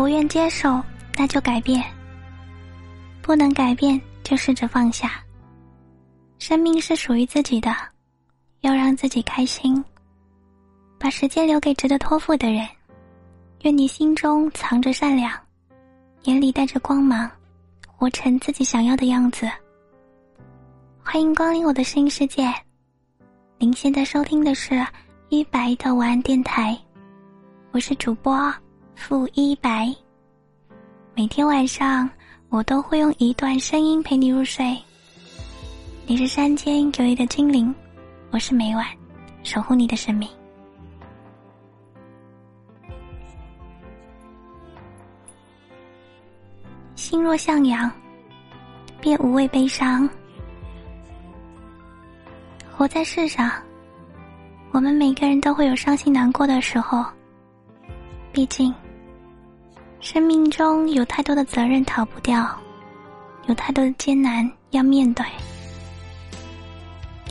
不愿接受，那就改变；不能改变，就试着放下。生命是属于自己的，要让自己开心。把时间留给值得托付的人。愿你心中藏着善良，眼里带着光芒，活成自己想要的样子。欢迎光临我的声音世界。您现在收听的是一白的晚安电台，我是主播付一白。每天晚上我都会用一段声音陪你入睡。你是山间有一的精灵，我是每晚守护你的生命。心若向阳，便无畏悲伤。活在世上，我们每个人都会有伤心难过的时候。毕竟，生命中有太多的责任逃不掉，有太多的艰难要面对。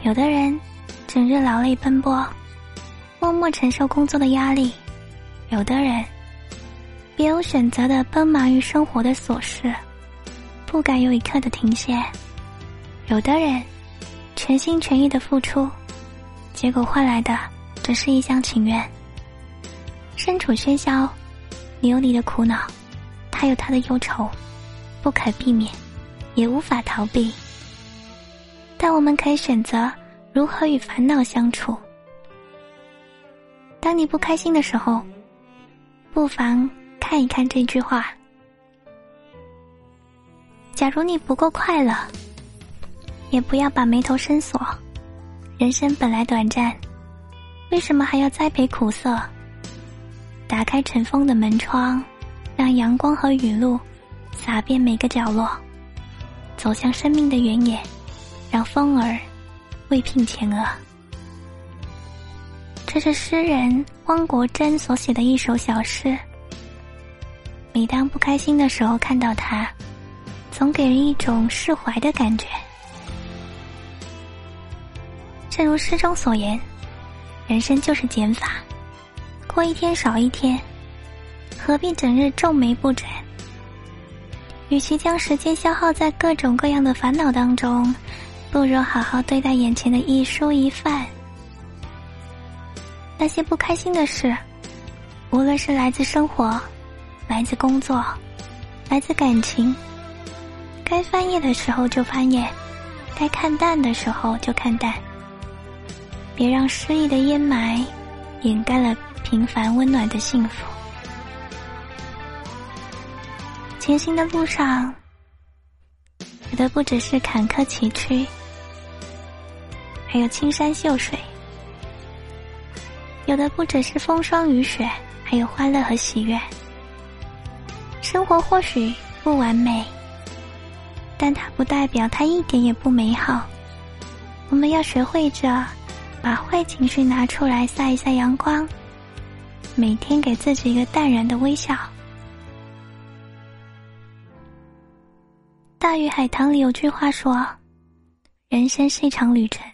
有的人整日劳累奔波，默默承受工作的压力；有的人别无选择的奔忙于生活的琐事，不敢有一刻的停歇；有的人。全心全意的付出，结果换来的只是一厢情愿。身处喧嚣，你有你的苦恼，他有他的忧愁，不可避免，也无法逃避。但我们可以选择如何与烦恼相处。当你不开心的时候，不妨看一看这句话：假如你不够快乐。也不要把眉头深锁，人生本来短暂，为什么还要栽培苦涩？打开尘封的门窗，让阳光和雨露洒遍每个角落，走向生命的原野，让风儿未聘前额。这是诗人汪国真所写的一首小诗。每当不开心的时候，看到它，总给人一种释怀的感觉。正如诗中所言，人生就是减法，过一天少一天，何必整日皱眉不展？与其将时间消耗在各种各样的烦恼当中，不如好好对待眼前的一蔬一饭。那些不开心的事，无论是来自生活，来自工作，来自感情，该翻页的时候就翻页，该看淡的时候就看淡。别让失意的阴霾掩盖了平凡温暖的幸福。前行的路上，有的不只是坎坷崎岖，还有青山秀水；有的不只是风霜雨雪，还有欢乐和喜悦。生活或许不完美，但它不代表它一点也不美好。我们要学会着。把坏情绪拿出来晒一晒阳光，每天给自己一个淡然的微笑。大鱼海棠里有句话说：“人生是一场旅程，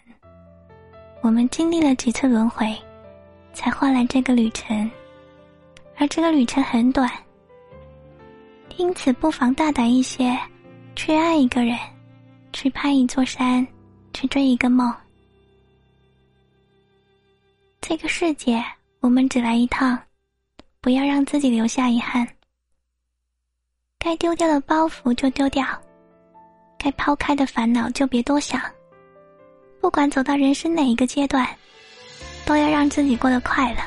我们经历了几次轮回，才换来这个旅程，而这个旅程很短，因此不妨大胆一些，去爱一个人，去攀一座山，去追一个梦。”这个世界，我们只来一趟，不要让自己留下遗憾。该丢掉的包袱就丢掉，该抛开的烦恼就别多想。不管走到人生哪一个阶段，都要让自己过得快乐。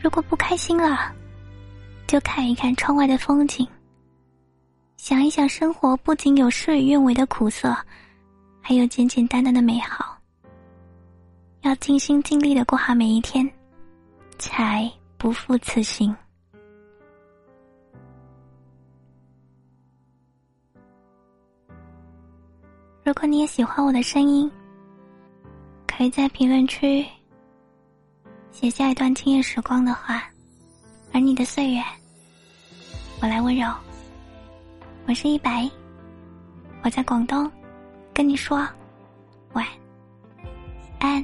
如果不开心了，就看一看窗外的风景，想一想生活不仅有事与愿违的苦涩，还有简简单单的美好。要尽心尽力的过好每一天，才不负此行。如果你也喜欢我的声音，可以在评论区写下一段惊艳时光的话，而你的岁月，我来温柔。我是一白，我在广东，跟你说晚安。